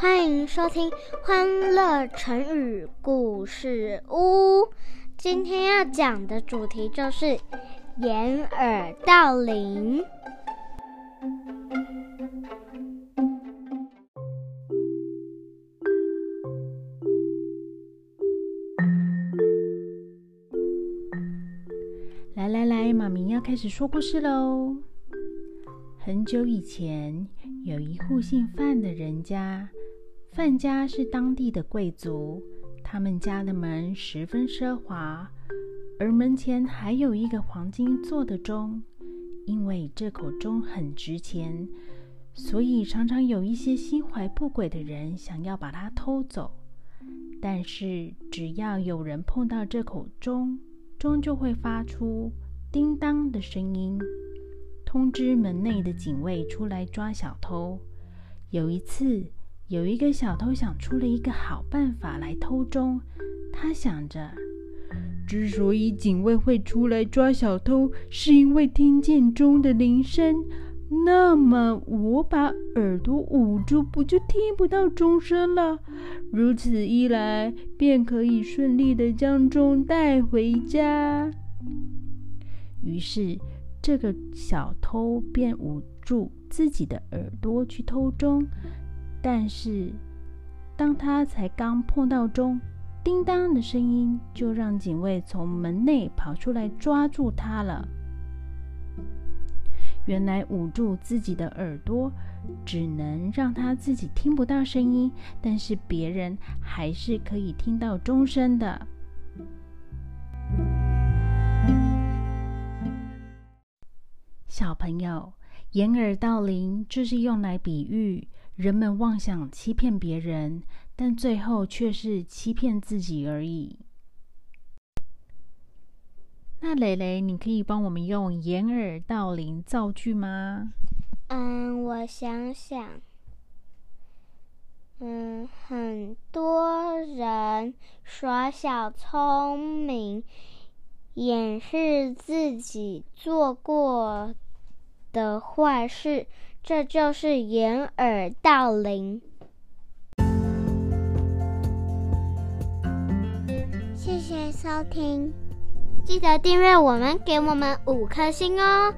欢迎收听《欢乐成语故事屋》。今天要讲的主题就是掩耳盗铃。来来来，妈咪要开始说故事喽。很久以前，有一户姓范的人家，范家是当地的贵族，他们家的门十分奢华，而门前还有一个黄金做的钟。因为这口钟很值钱，所以常常有一些心怀不轨的人想要把它偷走。但是只要有人碰到这口钟，钟就会发出叮当的声音，通知门内的警卫出来抓小偷。有一次，有一个小偷想出了一个好办法来偷钟。他想着，之所以警卫会出来抓小偷，是因为听见钟的铃声。那么，我把耳朵捂住，不就听不到钟声了？如此一来，便可以顺利的将钟带回家。于是，这个小偷便捂住自己的耳朵去偷钟。但是，当他才刚碰到钟，叮当的声音就让警卫从门内跑出来抓住他了。原来捂住自己的耳朵，只能让他自己听不到声音，但是别人还是可以听到钟声的。小朋友，掩耳盗铃就是用来比喻人们妄想欺骗别人，但最后却是欺骗自己而已。那蕾蕾，你可以帮我们用掩耳盗铃造句吗？嗯，我想想，嗯，很多人耍小聪明，掩饰自己做过的坏事，这就是掩耳盗铃。谢谢收听。记得订阅我们，给我们五颗星哦！